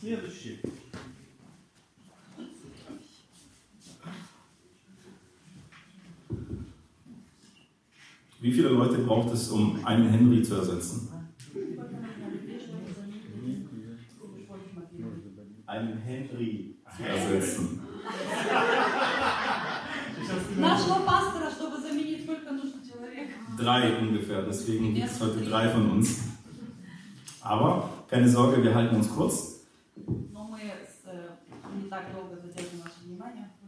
Следующий. Wie viele Leute braucht es, um einen Henry zu ersetzen? Einen Henry zu ersetzen. Нашего пастора, чтобы заменить, сколько нужно человек? Drei ungefähr, deswegen gibt es heute drei von uns. Aber keine Sorge, wir halten uns kurz.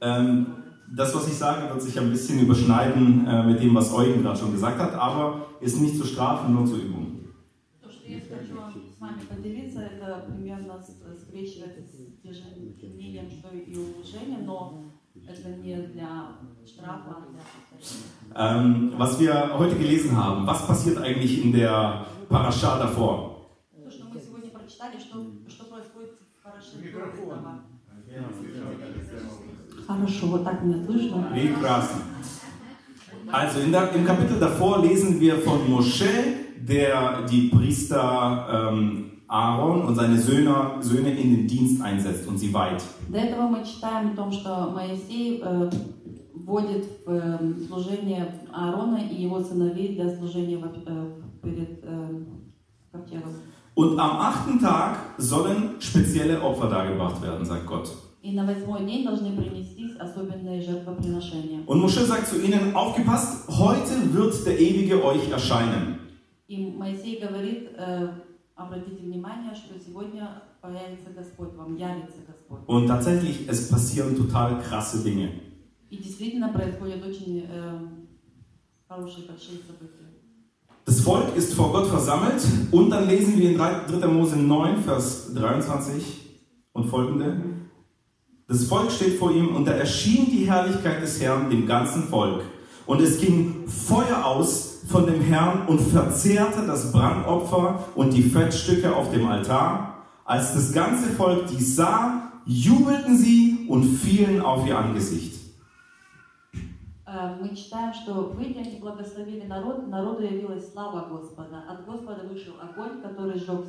Ähm, das, was ich sage, wird sich ein bisschen überschneiden äh, mit dem, was Eugen gerade schon gesagt hat, aber ist nicht zu strafen, nur zur Übung. Ähm, was wir heute gelesen haben, was passiert eigentlich in der Parascha davor? То, что что, происходит в Микрофон. Хорошо, вот так меня слышно. Krass. Also in der, im Kapitel davor lesen wir von Mosche, der die Priester ähm, Aaron und seine Söhne, Söhne in den Dienst einsetzt und sie weiht. До этого мы читаем о том, что Моисей вводит в служение Аарона и его сыновей для служения в, перед ковчегом. Und am achten Tag sollen spezielle Opfer dargebracht werden, sagt Gott. И на восьмой день должны принестись особенные жертвоприношения. Und Mosche sagt zu ihnen, aufgepasst, heute wird der Ewige euch erscheinen. И Моисей говорит, э, обратите внимание, что сегодня появится Господь, вам явится Господь. Und tatsächlich, es passieren total krasse Dinge. И действительно происходят очень э, хорошие, большие события. Das Volk ist vor Gott versammelt und dann lesen wir in 3. Mose 9, Vers 23 und folgende. Das Volk steht vor ihm und da erschien die Herrlichkeit des Herrn dem ganzen Volk. Und es ging Feuer aus von dem Herrn und verzehrte das Brandopfer und die Fettstücke auf dem Altar. Als das ganze Volk dies sah, jubelten sie und fielen auf ihr Angesicht. Э, Мы читаем, что выйдя они благословили народ, народу явилась слава Господа. От Господа вышел огонь, который сжег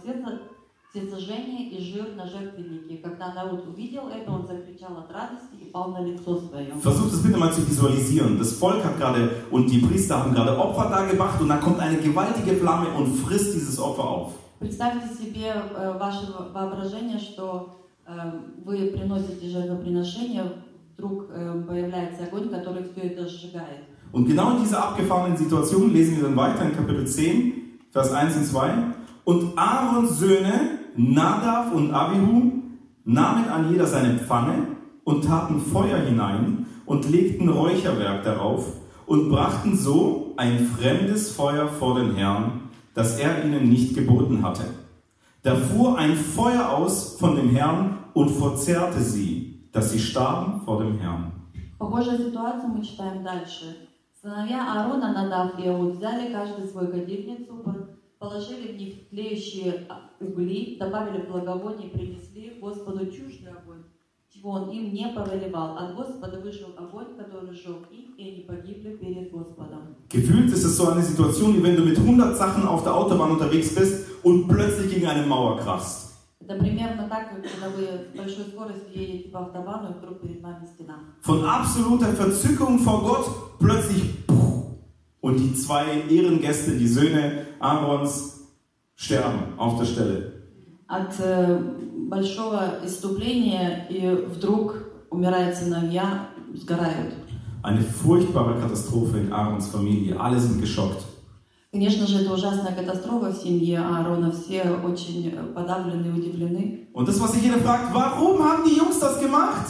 все сожжения и жир на жертвеннике. Когда народ увидел это, он закричал от радости и пал на лицо свое. Versucht es bitte mal zu visualisieren. Das Volk hat gerade und die Priester haben gerade Opfer dargebracht und dann kommt eine gewaltige Flamme und frisst dieses Opfer auf. Представьте себе э, ваше во- воображение, что э, вы приносите жертвоприношение, вдруг э, появляется огонь, который все это сжигает. Und genau in dieser abgefahrenen Situation lesen wir dann weiter in Kapitel 10, Vers 1 und 2. Und Aarons Söhne, Nadav und Abihu, nahmen an jeder seine Pfanne und taten Feuer hinein und legten Räucherwerk darauf und brachten so ein fremdes Feuer vor den Herrn, das er ihnen nicht geboten hatte. Da fuhr ein Feuer aus von dem Herrn und verzehrte sie, dass sie starben vor dem Herrn. Похожую ситуацию мы читаем дальше. Сыновья Аарона, Надав и Иуд, взяли каждый свой кадильницу, по- положили в них тлеющие а, угли, добавили благовоний и принесли Господу чуждый огонь, чего он им не повелевал. От Господа вышел огонь, который сжег их, и они погибли перед Господом. Gefühlt ist es so eine Situation, wie wenn du mit 100 Sachen auf der Autobahn unterwegs bist und plötzlich gegen eine Mauer krachst. Это примерно так, как когда вы с большой скоростью едете по автобану, и вдруг перед вами стена. Von absoluter Verzückung vor Gott plötzlich puh, und die zwei Ehrengäste, die Söhne Aarons, sterben auf der Stelle. От э, большого иступления, и вдруг умирают сыновья, сгорают. Eine furchtbare Katastrophe in Aarons Familie. Alle sind geschockt. Конечно же, это ужасная катастрофа в семье Аарона. Все очень э, подавлены и удивлены. Und das, was sich jeder fragt, warum haben die Jungs das gemacht?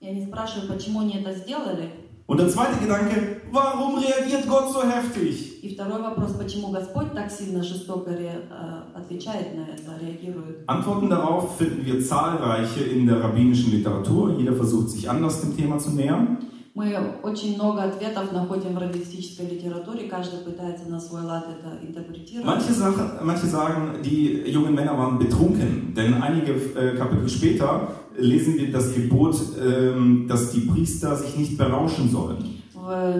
И они спрашивают, почему они это сделали. Und der zweite Gedanke, warum reagiert Gott so heftig? И второй вопрос, почему Господь так сильно жестоко ре- э, отвечает на это, реагирует. Antworten darauf finden wir zahlreiche in der rabbinischen Literatur. Jeder versucht sich anders dem Thema zu nähern. Мы очень много ответов находим в раввинистической литературе, каждый пытается на свой лад это интерпретировать. Manche, Sachen, manche sagen, die jungen Männer waren betrunken, denn einige äh, Kapitel später lesen wir das Gebot, ähm, dass die Priester sich nicht berauschen sollen.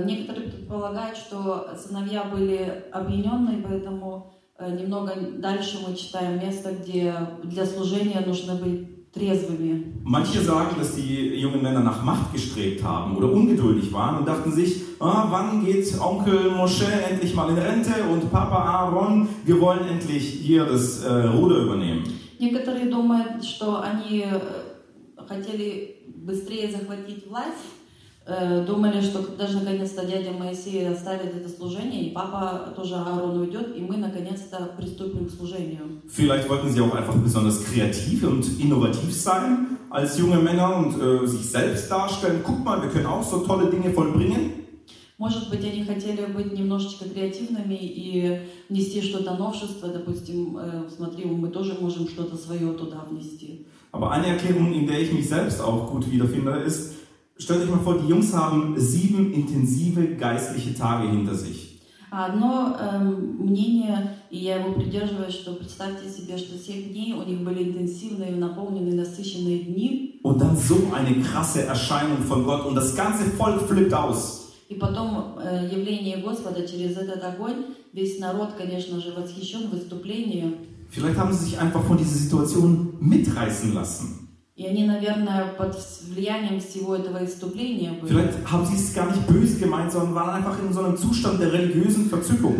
Некоторые предполагают, что сыновья были объединенные, поэтому Э, Немного дальше мы читаем место, где для служения нужно быть трезвыми. Manche sagen, dass die jungen Männer nach Macht gestrebt haben oder ungeduldig waren und dachten sich, ah, wann geht Onkel Moshe endlich mal in Rente und Papa Aaron, wir wollen endlich hier das äh, Ruder übernehmen. Некоторые думают, что они э, хотели быстрее захватить власть, э, Думали, что даже наконец-то дядя Моисей оставит это служение, и папа тоже Аарон уйдет, и мы наконец-то приступим к служению. Vielleicht wollten sie auch einfach besonders kreativ und innovativ sein als junge Männer und äh, sich selbst darstellen. Guck mal, wir können auch so tolle Dinge vollbringen. Может быть, они хотели быть немножечко креативными и внести что-то новшество, допустим, э, смотри, мы тоже можем что-то свое туда внести. Aber eine Erklärung, in der ich mich selbst auch gut wiederfinde, ist, stellt euch mal vor, die Jungs haben sieben intensive geistliche Tage hinter sich. А Одно эм, мнение, и я его придерживаюсь, что представьте себе, что 7 дней у них были интенсивные, наполненные, насыщенные дни, Und dann so eine krasse Erscheinung von Gott und das ganze Volk flippt aus. и потом э, явление Господа через этот огонь, весь народ, конечно же, восхищен выступлением, Vielleicht haben sie sich einfach von dieser Situation mitreißen lassen. и они, наверное, под влиянием всего этого выступления были. Vielleicht haben sie es gar nicht böse gemeint, sondern waren einfach in so einem Zustand der religiösen Verzückung.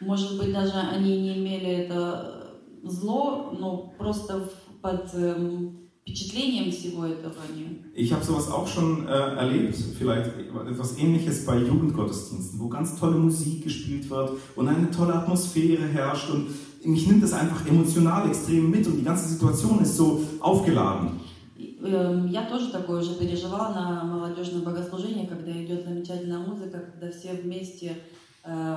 Может быть, даже они не имели это зло, но просто в- под эм, впечатлением всего этого они. Ich habe sowas auch schon äh, erlebt, vielleicht etwas ähnliches bei Jugendgottesdiensten, wo ganz tolle Musik gespielt wird und eine tolle Atmosphäre herrscht und mich nimmt das einfach emotional extrem mit und die ganze Situation ist so aufgeladen. Эм, Я тоже такое уже переживала на молодежном богослужении, когда идет замечательная музыка, когда все вместе э,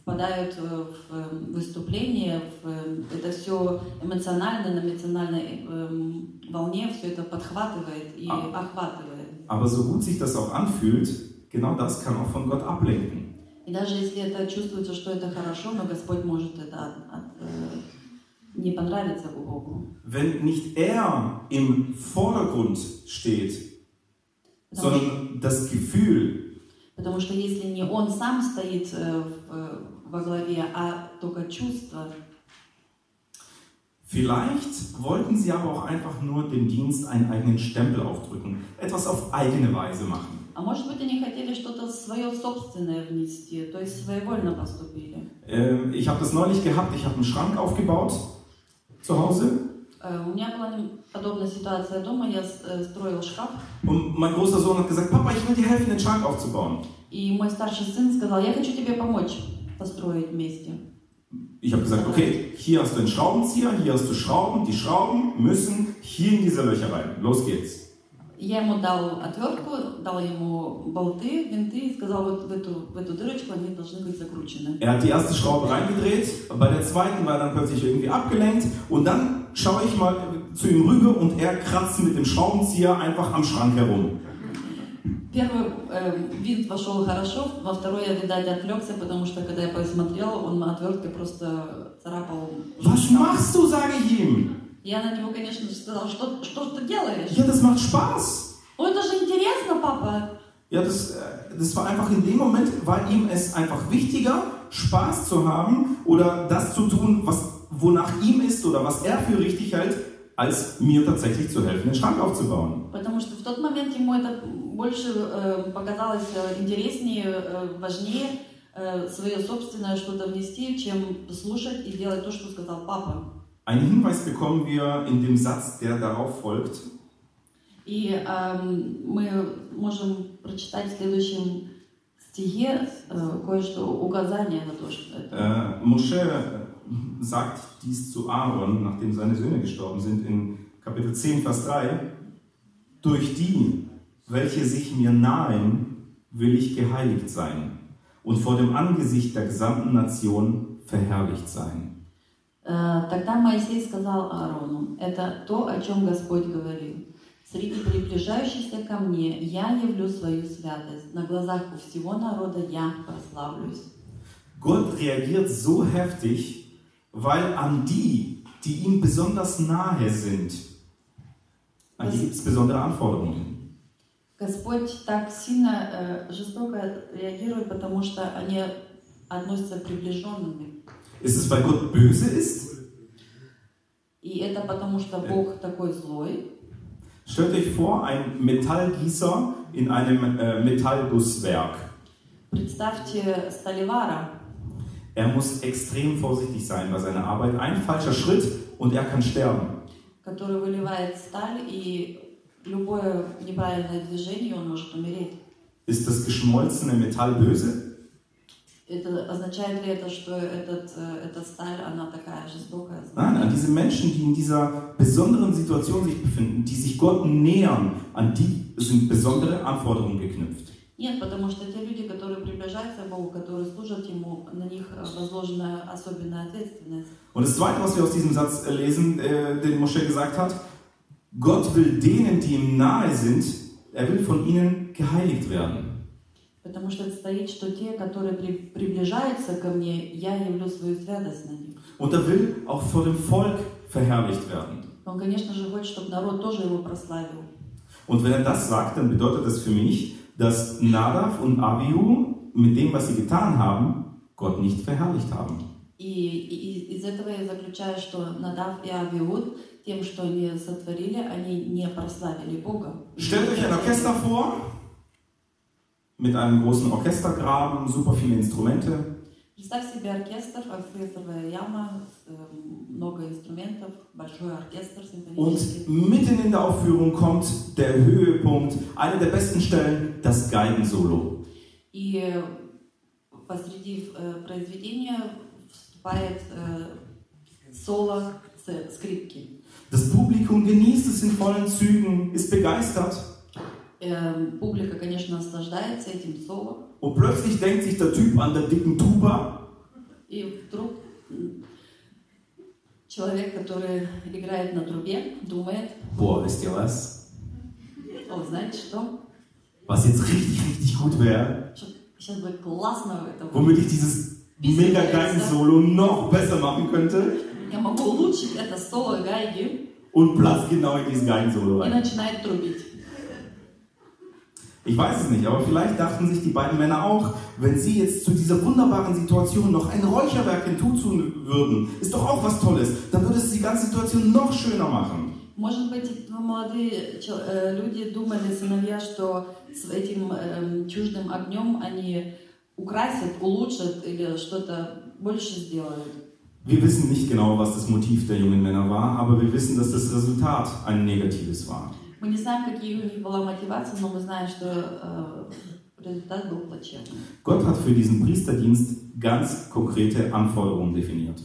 впадают э, в э, выступление, в, это все эмоционально, на эмоциональной эм, волне все это подхватывает и А. охватывает. Aber so gut sich das auch anfühlt, genau das kann auch von Gott ablenken. И даже если это чувствуется, что это хорошо, но Господь может это от- от, Wenn nicht er im Vordergrund steht, Потому что, sondern das Gefühl, потому что если не Он сам стоит э, в- э, во главе, а только чувства, Vielleicht wollten sie aber auch einfach nur dem Dienst einen eigenen Stempel aufdrücken, etwas auf eigene Weise machen. а может быть они хотели что-то свое собственное внести, то есть своевольно поступили. Ähm, ich habe das neulich gehabt, ich habe einen Schrank aufgebaut zu Hause Э, У меня была подобная ситуация дома, я с- э, строила шкаф, und mein großer Sohn hat gesagt, Papa, ich will dir helfen, den Schrank aufzubauen. и мой старший сын сказал, я хочу тебе помочь построить вместе. Ich habe gesagt, okay, hier hast du einen Schraubenzieher, hier hast du Schrauben, die Schrauben müssen hier in diese Löcher rein. Los geht's. Я ему дал отвертку, дал ему болты, винты и сказал, вот в эту, в эту дырочку они должны быть закручены. Er hat die erste Schraube reingedreht, bei der zweiten war er dann plötzlich irgendwie abgelenkt und dann schaue ich mal zu ihm rüber und er kratzt mit dem Schraubenzieher einfach am Schrank herum. Первый э, винт вошел хорошо, во второй я, видать, отвлекся, потому что, когда я посмотрела, он отверткой просто царапал. Was machst du, sage ich ihm. Я на него, конечно же, сказала, что, что ты делаешь? Ja, das macht Spaß. Ой, это же интересно, папа. Ja, das, äh, das war einfach in dem Moment, war ihm es einfach wichtiger, Spaß zu haben oder das zu tun, was, wonach ihm ist oder was er für richtig hält, als mir tatsächlich zu helfen, den Schrank aufzubauen. Потому что в тот момент ему это больше э, показалось э, интереснее, э, важнее э, свое собственное что-то внести, чем слушать и делать то, что сказал папа. Einen Hinweis bekommen wir in dem Satz, der darauf folgt. И эм, мы можем прочитать в следующем стихе э, кое-что, указание на то, что это. Äh, Mosche äh, sagt dies zu Aaron, nachdem seine Söhne gestorben sind, in Kapitel 10, Vers 3. Durch die, welche sich mir nahen, will ich geheiligt sein und vor dem Angesicht der gesamten Nation verherrlicht sein. Э, Тогда Моисей сказал Аарону, это то, о чем Господь говорил. Среди приближающихся ко мне я явлю свою святость, на глазах у всего народа я прославлюсь. Gott reagiert so heftig, weil an die, die ihm besonders nahe sind, an die gibt es besondere Anforderungen. Господь так сильно э, жестоко реагирует, потому что они относятся приближенными. Ist es, weil Gott böse ist? И это потому, что Бог такой злой. Stellt euch vor, ein Metallgießer in einem äh, Metallgusswerk. Представьте Столивара, Er muss extrem vorsichtig sein bei seiner Arbeit. Ein falscher Schritt und er kann sterben. который выливает сталь, и любое неправильное движение, он может умереть. Ist das geschmolzene Metall böse? Это означает ли это, что этот, э, эта сталь, она такая жестокая? Nein, an diese Menschen, die in dieser besonderen Situation sich befinden, die sich Gott nähern, an die sind besondere Anforderungen geknüpft. Нет, потому что те люди, которые приближаются к Богу, которые служат Ему, на них э, возложена особенная ответственность. Und das Zweite, was wir aus diesem Satz äh, lesen, äh, den Moschee gesagt hat, Gott will denen, die ihm nahe sind, er will von ihnen geheiligt werden. Потому что стоит, что те, которые при- приближаются ко мне, я явлю свою святость на них. Und er will auch vor dem Volk verherrlicht werden. Он, конечно же, хочет, чтобы народ тоже его прославил. Und wenn er das sagt, dann bedeutet das für mich, dass Nadav und Abihu mit dem, was sie getan haben, Gott nicht verherrlicht haben. И, и- и из этого я заключаю, что Надав и Авиуд, тем, что они сотворили, они не прославили Бога. Stellt euch ein Orchester vor, mit einem großen Orchestergraben, super viele Instrumente. Представь себе оркестр, оркестровая яма, э, много инструментов, большой оркестр симфонический. Und mitten in der Aufführung kommt der Höhepunkt, eine der besten Stellen, das Geigensolo. И э, посреди э, произведения вступает э, соло с- скрипки. Das Publikum genießt es in vollen Zügen, ist begeistert. Э, Публика, конечно, наслаждается этим соло. Und plötzlich denkt sich der Typ an der dicken Tuba, И вдруг человек, который играет на трубе, думает, boah, wisst ihr was? о, знаете что? Was jetzt richtig, richtig gut wäre, Сейчас будет классно это. womit ich dieses mega Geigensolo noch besser machen könnte Я могу улучшить это соло гайги und platzt genau in dieses Geigensolo и rein. начинает трубить. Ich weiß es nicht, aber vielleicht dachten sich die beiden Männer auch, wenn sie jetzt zu dieser wunderbaren Situation noch ein Räucherwerk hinzutun würden, ist doch auch was Tolles, dann würde es die ganze Situation noch schöner machen. Может быть, эти молодые чел- э, люди думали, сыновья, что с этим эм, чуждым огнем они украсят, улучшат или что-то больше сделают. Wir wissen nicht genau, was das Motiv der jungen Männer war, aber wir wissen, dass das Resultat ein negatives war. Мы не знаем, какие у них была мотивация, но мы знаем, что э, результат был плачевным. Gott hat für diesen Priesterdienst ganz konkrete Anforderungen definiert.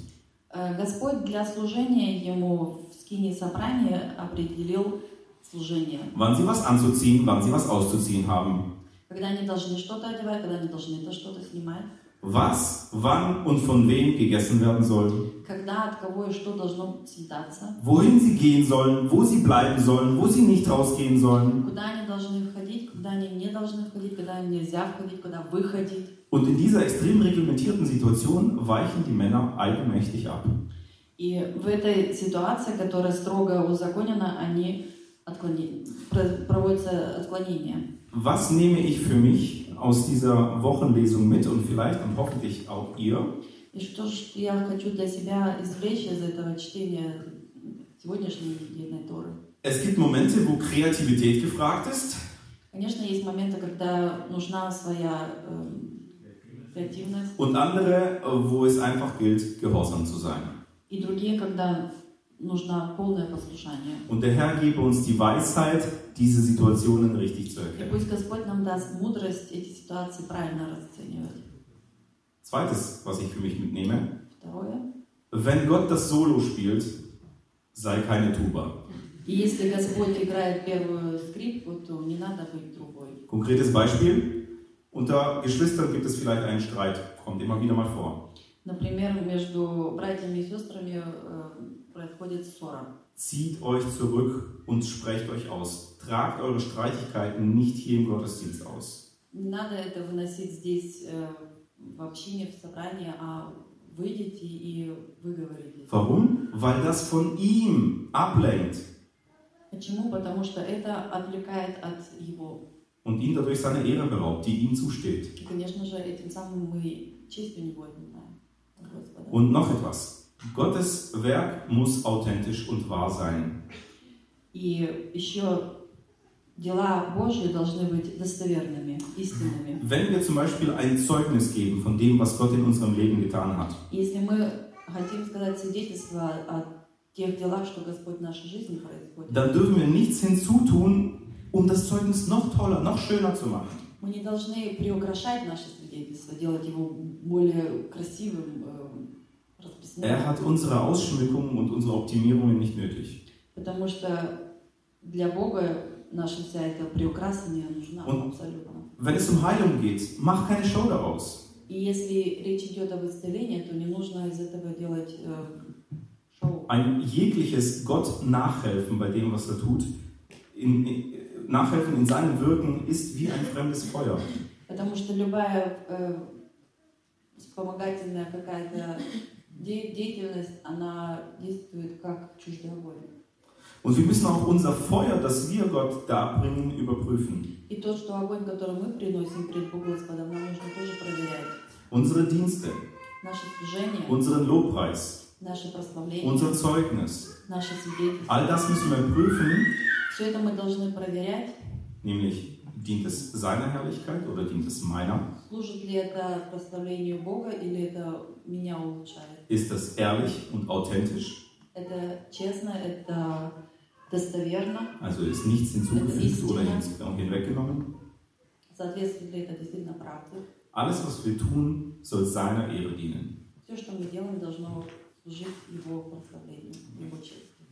Э, Господь для служения ему в скине собрания определил служение. Wann sie was anzuziehen, wann sie was auszuziehen haben. Когда они должны что-то одевать, когда они должны это что-то снимать. Was, wann und von wem gegessen werden soll. Когда, от кого и что должно съедаться. Wohin sie gehen sollen, wo sie bleiben sollen, wo sie nicht rausgehen sollen. Куда они должны входить, куда они не должны входить, когда им нельзя входить, куда выходить. Und in dieser extrem reglementierten Situation weichen die Männer eigenmächtig ab. И в этой ситуации, которая строго узаконена, они отклоне- про- проводятся отклонения. Was nehme ich für mich aus dieser Wochenlesung mit und vielleicht und hoffentlich auch ihr? И что ж я хочу для себя извлечь из этого чтения сегодняшней недельной Торы? Es gibt Momente, wo Kreativität gefragt ist Конечно, есть моменты, когда нужна своя эм, креативность, und andere, wo es einfach gilt, gehorsam zu sein. и другие, когда нужно полное послушание. Und der Herr gebe uns die Weisheit, diese Situationen richtig zu И erkennen. пусть Господь нам даст мудрость эти ситуации правильно расценивать. Zweites, was ich für mich mitnehme, Второе. wenn Gott das Solo spielt, sei keine Tuba. И если Господь играет первую скрипку, то не надо быть другой. Konkretes Beispiel, unter Geschwistern gibt es vielleicht einen Streit, kommt immer wieder mal vor. Например, между братьями и сестрами э, происходит ссора. Zieht euch zurück und sprecht euch aus. Tragt eure Streitigkeiten nicht hier im Gottesdienst aus. Не надо это выносить здесь э, в общине, в собрании, а выйдите и выговорите. Warum? Weil das von ihm ablenkt Почему? Потому что это отвлекает от его. und ihm dadurch seine Ehre beraubt, die ihm zusteht. И, конечно же, этим самым мы честь у него отнимаем. от Господа. Und noch etwas. Gottes Werk muss authentisch und wahr sein. И еще дела Божьи должны быть достоверными, истинными. Wenn wir zum Beispiel ein Zeugnis geben von dem, was Gott in unserem Leben getan hat, Если мы хотим сказать свидетельство о тех делах, что Господь в нашей жизни происходит, dann dürfen wir nichts hinzutun, um das Zeugnis noch toller, noch schöner zu machen. мы не должны приукрашать наше свидетельство, делать его более красивым, э, расписным. Er hat unsere Ausschmückungen und unsere Optimierungen nicht nötig. Потому что для Бога наша вся эта приукраса не нужна Он- абсолютно. Wenn es um Heilung geht, mach keine Show daraus. И если речь идет об исцелении, то не нужно из этого делать э, шоу. Ein jegliches Gott nachhelfen bei dem, was er tut, in, in, nachhelfen in seinem Wirken ist wie ein fremdes Feuer. Потому что любая э, вспомогательная какая-то де- деятельность, она действует как чуждый огонь. Und wir müssen auch unser Feuer, das wir Gott darbringen, überprüfen. И то, что огонь, который мы приносим пред Господом, нам нужно тоже проверять. Unsere Dienste, Наше служение, unseren Lobpreis, наше прославление, unser Zeugnis, наше свидетельство. all das müssen wir prüfen, Все это мы должны проверять. nämlich dient es seiner Herrlichkeit oder dient es meiner? Служит ли это прославлению Бога или это меня улучшает? Ist das ehrlich und authentisch? Это честно, это достоверно, Also ist nichts hinzugefügt oder hin- hinweggenommen? соответствует ли это действительно правде. Alles, was wir tun, soll seiner Ehre dienen. Все, что мы делаем, должно служить Его прославлению, Его чести.